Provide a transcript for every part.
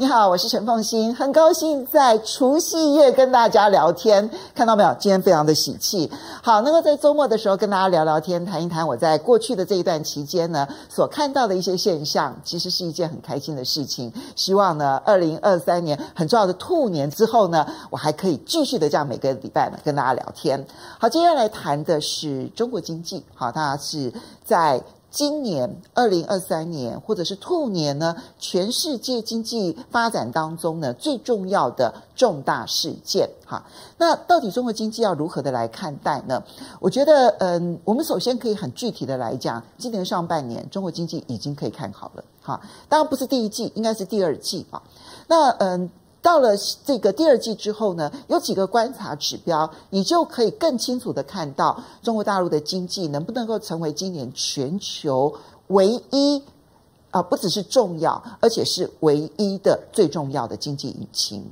你好，我是陈凤馨，很高兴在除夕夜跟大家聊天，看到没有？今天非常的喜气。好，能够在周末的时候跟大家聊聊天，谈一谈我在过去的这一段期间呢所看到的一些现象，其实是一件很开心的事情。希望呢，二零二三年很重要的兔年之后呢，我还可以继续的这样每个礼拜呢跟大家聊天。好，接下来谈的是中国经济。好，它是在。今年二零二三年，或者是兔年呢，全世界经济发展当中呢，最重要的重大事件哈。那到底中国经济要如何的来看待呢？我觉得，嗯，我们首先可以很具体的来讲，今年上半年中国经济已经可以看好了哈。当然不是第一季，应该是第二季啊。那嗯。到了这个第二季之后呢，有几个观察指标，你就可以更清楚的看到中国大陆的经济能不能够成为今年全球唯一啊，不只是重要，而且是唯一的最重要的经济引擎。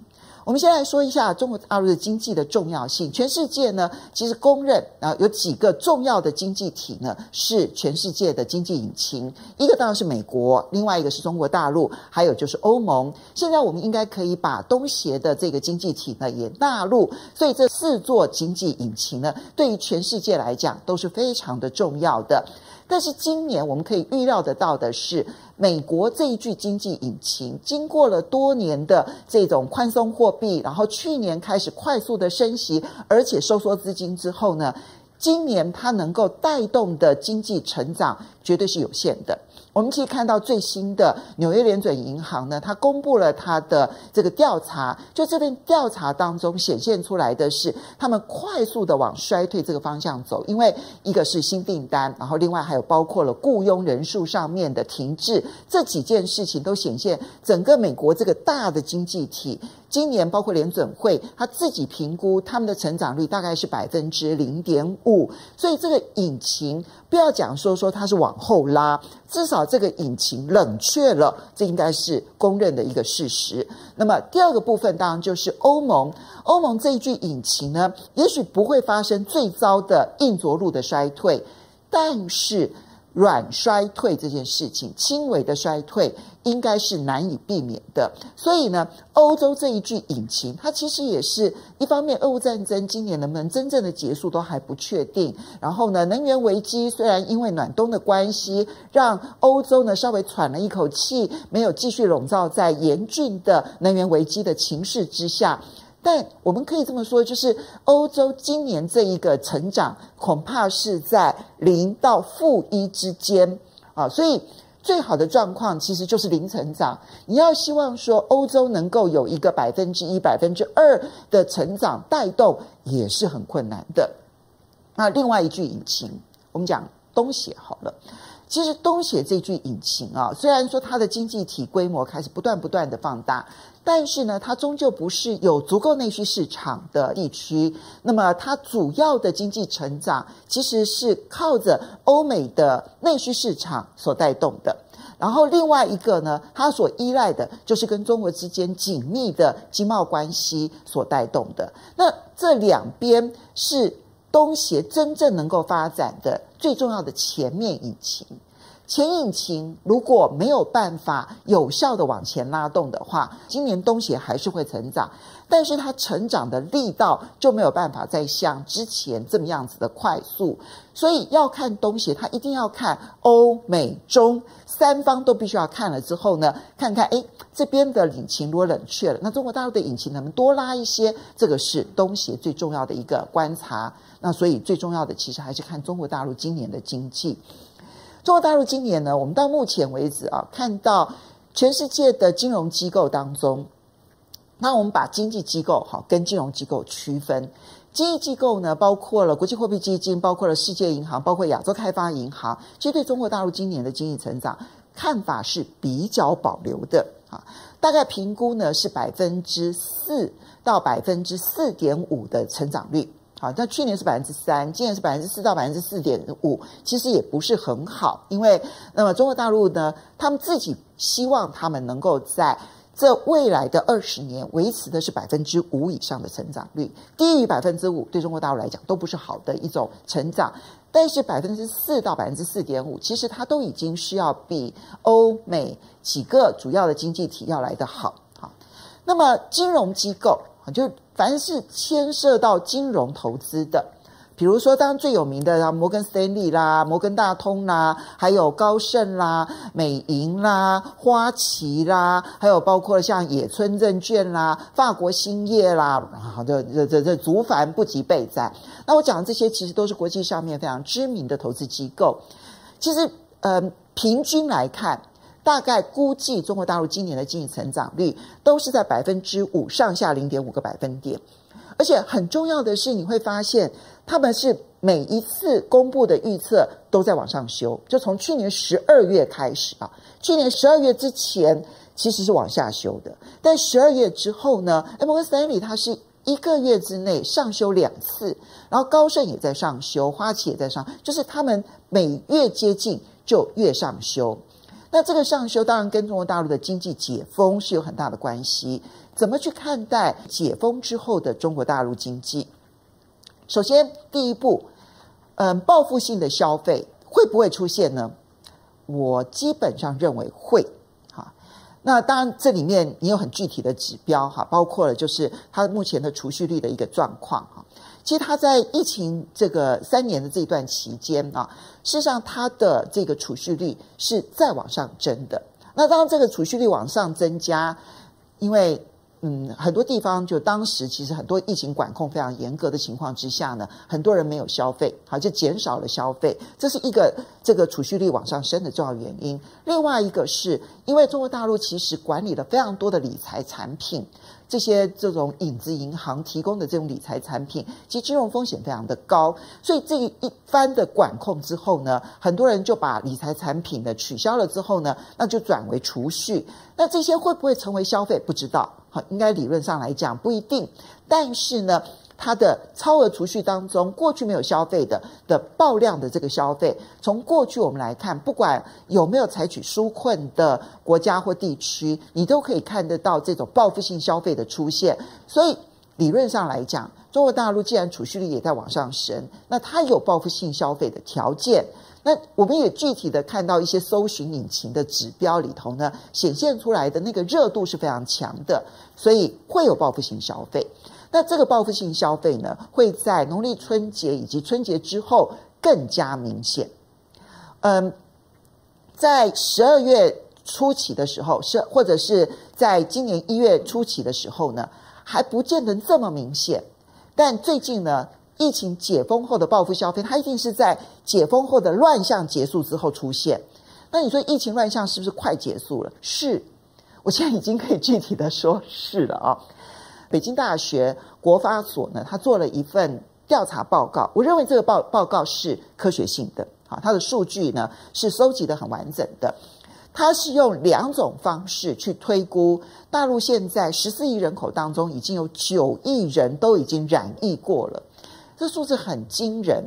我们先来说一下中国大陆的经济的重要性。全世界呢，其实公认啊，有几个重要的经济体呢，是全世界的经济引擎。一个当然是美国，另外一个是中国大陆，还有就是欧盟。现在我们应该可以把东协的这个经济体呢也纳入。所以这四座经济引擎呢，对于全世界来讲都是非常的重要的。但是今年我们可以预料得到的是，美国这一具经济引擎经过了多年的这种宽松货币，然后去年开始快速的升息，而且收缩资金之后呢，今年它能够带动的经济成长绝对是有限的。我们可以看到最新的纽约联准银行呢，它公布了它的这个调查，就这份调查当中显现出来的是，他们快速的往衰退这个方向走，因为一个是新订单，然后另外还有包括了雇佣人数上面的停滞，这几件事情都显现整个美国这个大的经济体。今年包括联准会，他自己评估他们的成长率大概是百分之零点五，所以这个引擎不要讲说说它是往后拉，至少这个引擎冷却了，这应该是公认的一个事实。那么第二个部分当然就是欧盟，欧盟这一具引擎呢，也许不会发生最糟的硬着陆的衰退，但是。软衰退这件事情，轻微的衰退应该是难以避免的。所以呢，欧洲这一具引擎，它其实也是一方面，俄乌战争今年能不能真正的结束都还不确定。然后呢，能源危机虽然因为暖冬的关系，让欧洲呢稍微喘了一口气，没有继续笼罩在严峻的能源危机的情势之下。但我们可以这么说，就是欧洲今年这一个成长恐怕是在零到负一之间啊，所以最好的状况其实就是零成长。你要希望说欧洲能够有一个百分之一、百分之二的成长带动，也是很困难的。那另外一句引擎，我们讲东协好了。其实东协这具引擎啊，虽然说它的经济体规模开始不断不断的放大，但是呢，它终究不是有足够内需市场的地区。那么它主要的经济成长其实是靠着欧美的内需市场所带动的。然后另外一个呢，它所依赖的就是跟中国之间紧密的经贸关系所带动的。那这两边是。东协真正能够发展的最重要的前面引擎，前引擎如果没有办法有效的往前拉动的话，今年东协还是会成长，但是它成长的力道就没有办法再像之前这么样子的快速，所以要看东协，它一定要看欧美中三方都必须要看了之后呢，看看诶这边的引擎如果冷却了，那中国大陆的引擎能不能多拉一些？这个是东协最重要的一个观察。那所以最重要的其实还是看中国大陆今年的经济。中国大陆今年呢，我们到目前为止啊，看到全世界的金融机构当中，那我们把经济机构好跟金融机构区分。经济机构呢，包括了国际货币基金，包括了世界银行，包括亚洲开发银行，其实对中国大陆今年的经济成长看法是比较保留的啊。大概评估呢是百分之四到百分之四点五的成长率。好，那去年是百分之三，今年是百分之四到百分之四点五，其实也不是很好，因为那么中国大陆呢，他们自己希望他们能够在这未来的二十年维持的是百分之五以上的成长率，低于百分之五对中国大陆来讲都不是好的一种成长。但是百分之四到百分之四点五，其实它都已经是要比欧美几个主要的经济体要来得好。好，那么金融机构就凡是牵涉到金融投资的。比如说，当最有名的摩根斯丹利啦、摩根大通啦，还有高盛啦、美银啦、花旗啦，还有包括像野村证券啦、法国兴业啦，好的，这这这足凡不及备载。那我讲的这些，其实都是国际上面非常知名的投资机构。其实，呃，平均来看，大概估计中国大陆今年的经济成长率都是在百分之五上下零点五个百分点。而且很重要的是，你会发现他们是每一次公布的预测都在往上修，就从去年十二月开始啊，去年十二月之前其实是往下修的，但十二月之后呢，摩根士丹利它是一个月之内上修两次，然后高盛也在上修，花旗也在上，就是他们每月接近就越上修。那这个上修当然跟中国大陆的经济解封是有很大的关系。怎么去看待解封之后的中国大陆经济？首先，第一步，嗯，报复性的消费会不会出现呢？我基本上认为会。哈，那当然，这里面你有很具体的指标哈，包括了就是它目前的储蓄率的一个状况哈。其实它在疫情这个三年的这段期间啊，事实上它的这个储蓄率是在往上增的。那当这个储蓄率往上增加，因为嗯，很多地方就当时其实很多疫情管控非常严格的情况之下呢，很多人没有消费，好，就减少了消费，这是一个这个储蓄率往上升的重要原因。另外一个是因为中国大陆其实管理了非常多的理财产品。这些这种影子银行提供的这种理财产品，其实金融风险非常的高，所以这一番的管控之后呢，很多人就把理财产品呢取消了之后呢，那就转为储蓄。那这些会不会成为消费？不知道，好，应该理论上来讲不一定，但是呢。它的超额储蓄当中，过去没有消费的的爆量的这个消费，从过去我们来看，不管有没有采取纾困的国家或地区，你都可以看得到这种报复性消费的出现。所以理论上来讲，中国大陆既然储蓄率也在往上升，那它有报复性消费的条件。那我们也具体的看到一些搜寻引擎的指标里头呢，显现出来的那个热度是非常强的，所以会有报复性消费。那这个报复性消费呢，会在农历春节以及春节之后更加明显。嗯，在十二月初期的时候，是或者是在今年一月初期的时候呢，还不见得这么明显。但最近呢，疫情解封后的报复消费，它一定是在解封后的乱象结束之后出现。那你说疫情乱象是不是快结束了？是，我现在已经可以具体的说是了啊。北京大学国发所呢，他做了一份调查报告。我认为这个报报告是科学性的，啊，它的数据呢是收集得很完整的。它是用两种方式去推估大陆现在十四亿人口当中，已经有九亿人都已经染疫过了，这数字很惊人。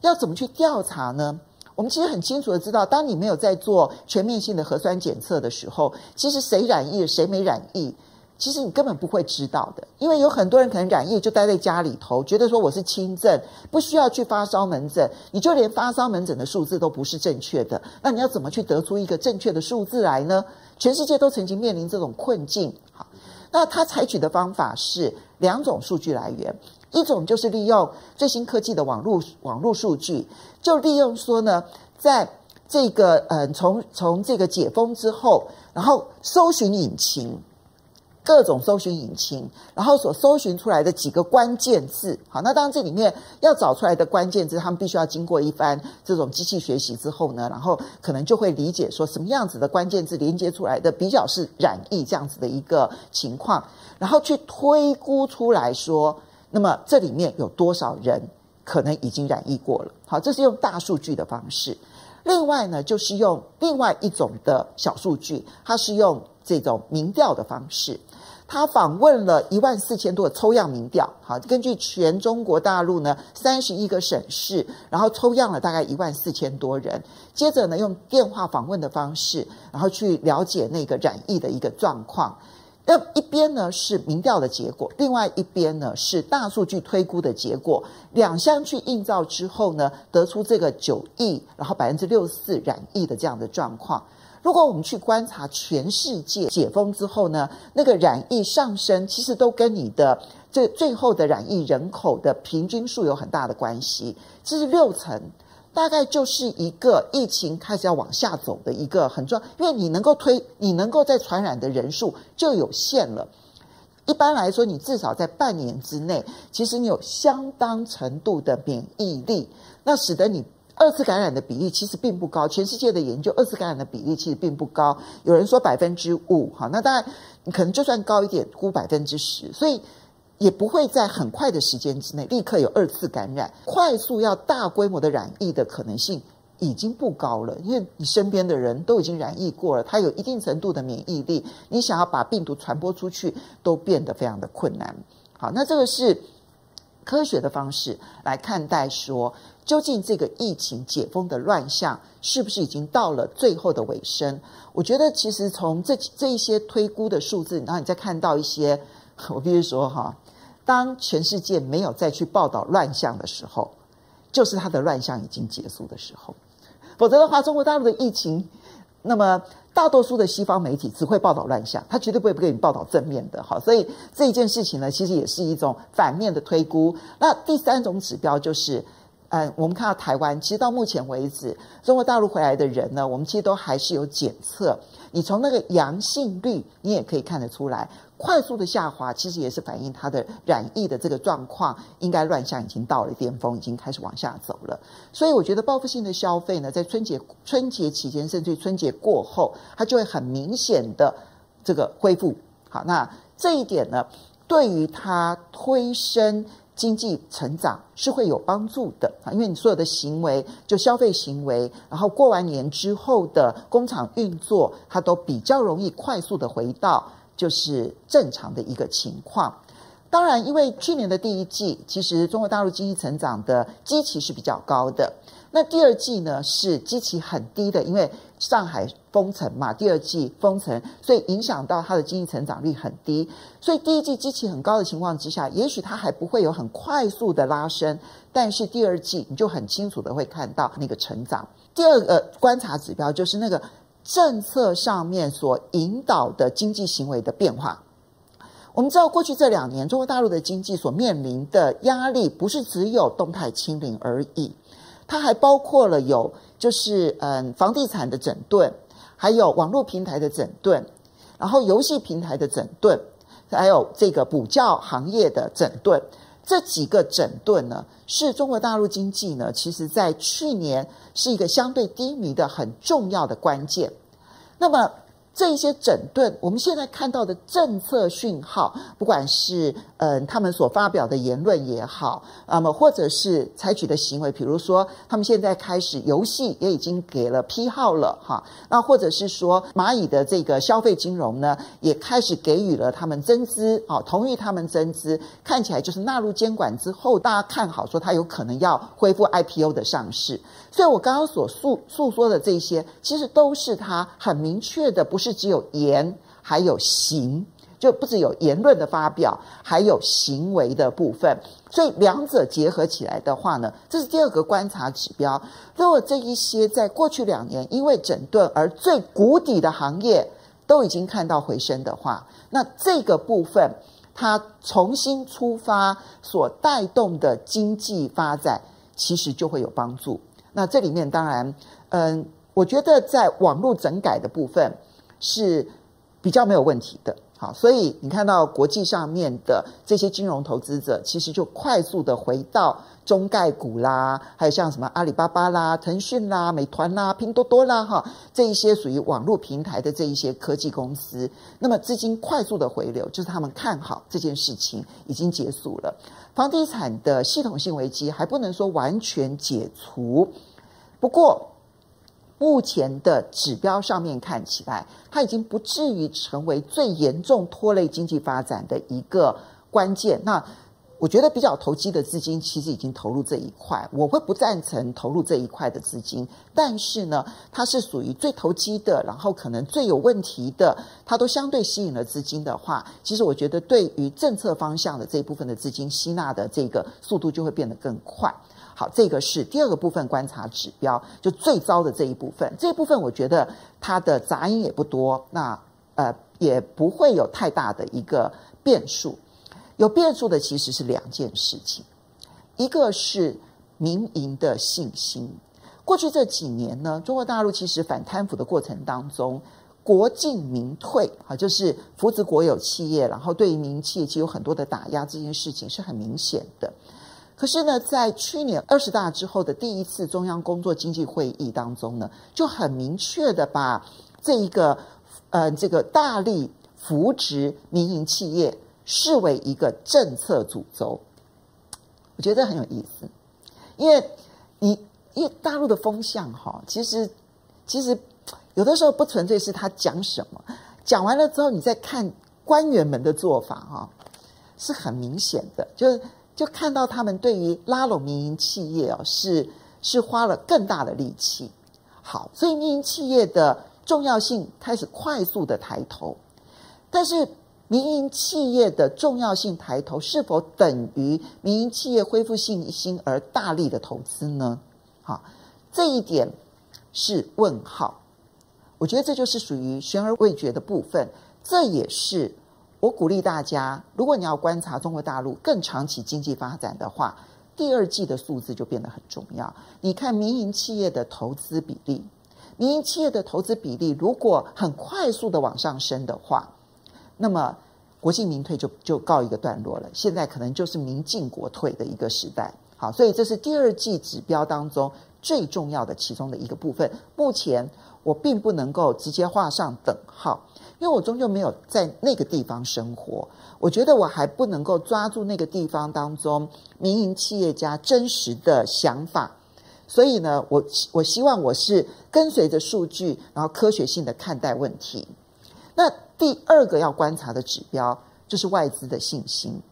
要怎么去调查呢？我们其实很清楚的知道，当你没有在做全面性的核酸检测的时候，其实谁染疫，谁没染疫。其实你根本不会知道的，因为有很多人可能染疫就待在家里头，觉得说我是轻症，不需要去发烧门诊，你就连发烧门诊的数字都不是正确的，那你要怎么去得出一个正确的数字来呢？全世界都曾经面临这种困境。好，那他采取的方法是两种数据来源，一种就是利用最新科技的网络网络数据，就利用说呢，在这个嗯从从这个解封之后，然后搜寻引擎。各种搜寻引擎，然后所搜寻出来的几个关键字，好，那当然这里面要找出来的关键字，他们必须要经过一番这种机器学习之后呢，然后可能就会理解说什么样子的关键字连接出来的比较是染疫这样子的一个情况，然后去推估出来说，那么这里面有多少人可能已经染疫过了？好，这是用大数据的方式。另外呢，就是用另外一种的小数据，它是用这种民调的方式。他访问了一万四千多的抽样民调，好，根据全中国大陆呢三十一个省市，然后抽样了大概一万四千多人，接着呢用电话访问的方式，然后去了解那个染疫的一个状况。那一边呢是民调的结果，另外一边呢是大数据推估的结果，两相去映照之后呢，得出这个九亿，然后百分之六十四染疫的这样的状况。如果我们去观察全世界解封之后呢，那个染疫上升，其实都跟你的这最后的染疫人口的平均数有很大的关系。这是六成，大概就是一个疫情开始要往下走的一个很重要，因为你能够推，你能够在传染的人数就有限了。一般来说，你至少在半年之内，其实你有相当程度的免疫力，那使得你。二次感染的比例其实并不高，全世界的研究，二次感染的比例其实并不高。有人说百分之五，好，那当然你可能就算高一点，估百分之十，所以也不会在很快的时间之内立刻有二次感染。快速要大规模的染疫的可能性已经不高了，因为你身边的人都已经染疫过了，他有一定程度的免疫力，你想要把病毒传播出去都变得非常的困难。好，那这个是科学的方式来看待说。究竟这个疫情解封的乱象是不是已经到了最后的尾声？我觉得，其实从这这一些推估的数字，然后你再看到一些，我必须说哈，当全世界没有再去报道乱象的时候，就是它的乱象已经结束的时候。否则的话，中国大陆的疫情，那么大多数的西方媒体只会报道乱象，他绝对不会不给你报道正面的。好，所以这一件事情呢，其实也是一种反面的推估。那第三种指标就是。嗯，我们看到台湾，其实到目前为止，中国大陆回来的人呢，我们其实都还是有检测。你从那个阳性率，你也可以看得出来，快速的下滑，其实也是反映它的染疫的这个状况，应该乱象已经到了巅峰，已经开始往下走了。所以，我觉得报复性的消费呢，在春节春节期间，甚至春节过后，它就会很明显的这个恢复。好，那这一点呢，对于它推升。经济成长是会有帮助的啊，因为你所有的行为，就消费行为，然后过完年之后的工厂运作，它都比较容易快速的回到就是正常的一个情况。当然，因为去年的第一季，其实中国大陆经济成长的基期是比较高的。那第二季呢，是基期很低的，因为上海封城嘛，第二季封城，所以影响到它的经济成长率很低。所以第一季基期很高的情况之下，也许它还不会有很快速的拉升，但是第二季你就很清楚的会看到那个成长。第二个观察指标就是那个政策上面所引导的经济行为的变化。我们知道过去这两年中国大陆的经济所面临的压力，不是只有动态清零而已。它还包括了有，就是嗯，房地产的整顿，还有网络平台的整顿，然后游戏平台的整顿，还有这个补教行业的整顿。这几个整顿呢，是中国大陆经济呢，其实在去年是一个相对低迷的很重要的关键。那么。这一些整顿，我们现在看到的政策讯号，不管是嗯、呃、他们所发表的言论也好，那么或者是采取的行为，比如说他们现在开始游戏也已经给了批号了哈，那或者是说蚂蚁的这个消费金融呢，也开始给予了他们增资啊，同意他们增资，看起来就是纳入监管之后，大家看好说它有可能要恢复 IPO 的上市。所以我刚刚所诉诉说的这些，其实都是他很明确的，不是只有言，还有行，就不只有言论的发表，还有行为的部分。所以两者结合起来的话呢，这是第二个观察指标。如果这一些在过去两年因为整顿而最谷底的行业都已经看到回升的话，那这个部分它重新出发所带动的经济发展，其实就会有帮助。那这里面当然，嗯，我觉得在网络整改的部分是比较没有问题的。好，所以你看到国际上面的这些金融投资者，其实就快速的回到中概股啦，还有像什么阿里巴巴啦、腾讯啦、美团啦、拼多多啦，哈，这一些属于网络平台的这一些科技公司，那么资金快速的回流，就是他们看好这件事情已经结束了。房地产的系统性危机还不能说完全解除，不过目前的指标上面看起来，它已经不至于成为最严重拖累经济发展的一个关键。那我觉得比较投机的资金其实已经投入这一块，我会不赞成投入这一块的资金。但是呢，它是属于最投机的，然后可能最有问题的，它都相对吸引了资金的话，其实我觉得对于政策方向的这一部分的资金吸纳的这个速度就会变得更快。好，这个是第二个部分观察指标，就最糟的这一部分。这一部分我觉得它的杂音也不多，那呃也不会有太大的一个变数。有变数的其实是两件事情，一个是民营的信心。过去这几年呢，中国大陆其实反贪腐的过程当中，国进民退啊，就是扶植国有企业，然后对于民营企业其实有很多的打压，这件事情是很明显的。可是呢，在去年二十大之后的第一次中央工作经济会议当中呢，就很明确的把这一个呃这个大力扶植民营企业。视为一个政策主轴，我觉得很有意思，因为你因为大陆的风向哈，其实其实有的时候不纯粹是他讲什么，讲完了之后，你再看官员们的做法哈，是很明显的，就是就看到他们对于拉拢民营企业哦，是是花了更大的力气。好，所以民营企业的重要性开始快速的抬头，但是。民营企业的重要性抬头，是否等于民营企业恢复信心而大力的投资呢？好，这一点是问号。我觉得这就是属于悬而未决的部分。这也是我鼓励大家，如果你要观察中国大陆更长期经济发展的话，第二季的数字就变得很重要。你看民营企业的投资比例，民营企业的投资比例如果很快速的往上升的话，那么，国进民退就就告一个段落了。现在可能就是民进国退的一个时代。好，所以这是第二季指标当中最重要的其中的一个部分。目前我并不能够直接画上等号，因为我终究没有在那个地方生活。我觉得我还不能够抓住那个地方当中民营企业家真实的想法。所以呢，我我希望我是跟随着数据，然后科学性的看待问题。那第二个要观察的指标就是外资的信心。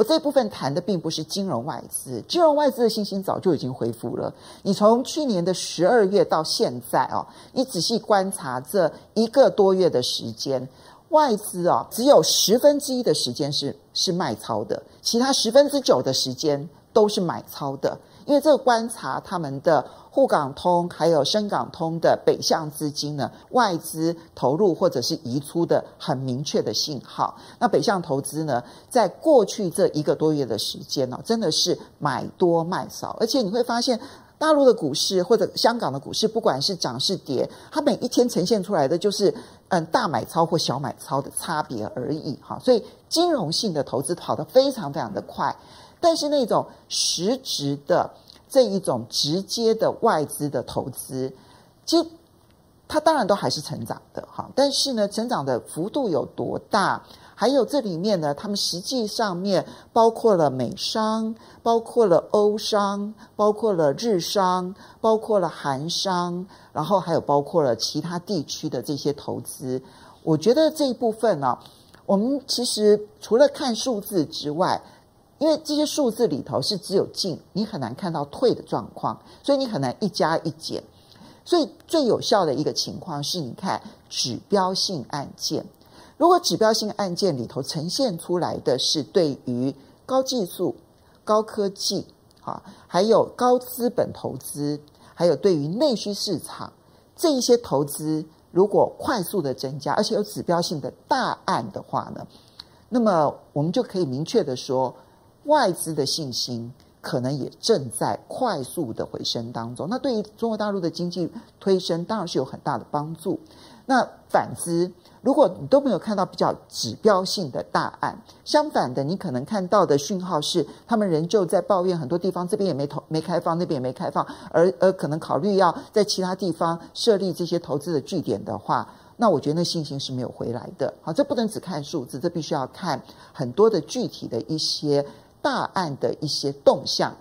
我这部分谈的并不是金融外资，金融外资的信心早就已经恢复了。你从去年的十二月到现在哦，你仔细观察这一个多月的时间，外资哦只有十分之一的时间是是卖超的，其他十分之九的时间都是买超的。因为这个观察他们的沪港通还有深港通的北向资金呢，外资投入或者是移出的很明确的信号。那北向投资呢，在过去这一个多月的时间呢，真的是买多卖少，而且你会发现大陆的股市或者香港的股市，不管是涨是跌，它每一天呈现出来的就是嗯大买超或小买超的差别而已哈。所以金融性的投资跑得非常非常的快。但是那种实质的这一种直接的外资的投资，其实它当然都还是成长的哈。但是呢，成长的幅度有多大？还有这里面呢，他们实际上面包括了美商，包括了欧商，包括了日商，包括了韩商，然后还有包括了其他地区的这些投资。我觉得这一部分呢，我们其实除了看数字之外，因为这些数字里头是只有进，你很难看到退的状况，所以你很难一加一减。所以最有效的一个情况是，你看指标性案件。如果指标性案件里头呈现出来的是对于高技术、高科技，啊，还有高资本投资，还有对于内需市场这一些投资，如果快速的增加，而且有指标性的大案的话呢，那么我们就可以明确的说。外资的信心可能也正在快速的回升当中，那对于中国大陆的经济推升当然是有很大的帮助。那反之，如果你都没有看到比较指标性的大案，相反的，你可能看到的讯号是他们仍旧在抱怨很多地方这边也没投没开放，那边也没开放，而而可能考虑要在其他地方设立这些投资的据点的话，那我觉得那信心是没有回来的。好，这不能只看数字，这必须要看很多的具体的一些。大案的一些动向，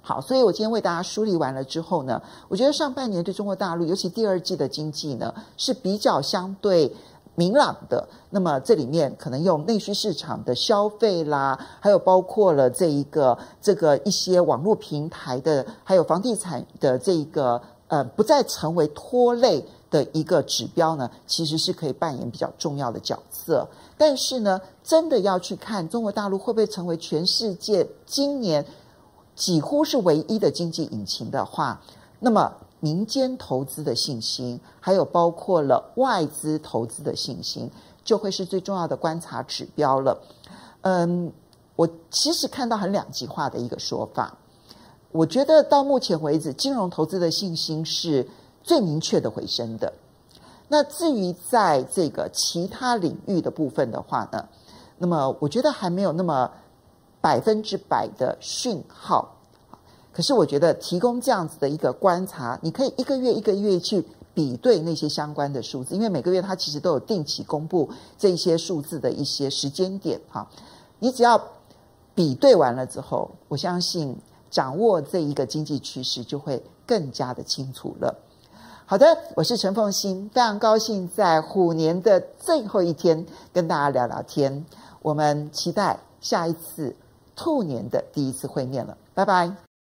好，所以我今天为大家梳理完了之后呢，我觉得上半年对中国大陆，尤其第二季的经济呢，是比较相对明朗的。那么这里面可能用内需市场的消费啦，还有包括了这一个这个一些网络平台的，还有房地产的这一个呃，不再成为拖累的一个指标呢，其实是可以扮演比较重要的角色。但是呢，真的要去看中国大陆会不会成为全世界今年几乎是唯一的经济引擎的话，那么民间投资的信心，还有包括了外资投资的信心，就会是最重要的观察指标了。嗯，我其实看到很两极化的一个说法。我觉得到目前为止，金融投资的信心是最明确的回升的。那至于在这个其他领域的部分的话呢，那么我觉得还没有那么百分之百的讯号。可是我觉得提供这样子的一个观察，你可以一个月一个月去比对那些相关的数字，因为每个月它其实都有定期公布这些数字的一些时间点哈。你只要比对完了之后，我相信。掌握这一个经济趋势，就会更加的清楚了。好的，我是陈凤欣，非常高兴在虎年的最后一天跟大家聊聊天。我们期待下一次兔年的第一次会面了，拜拜。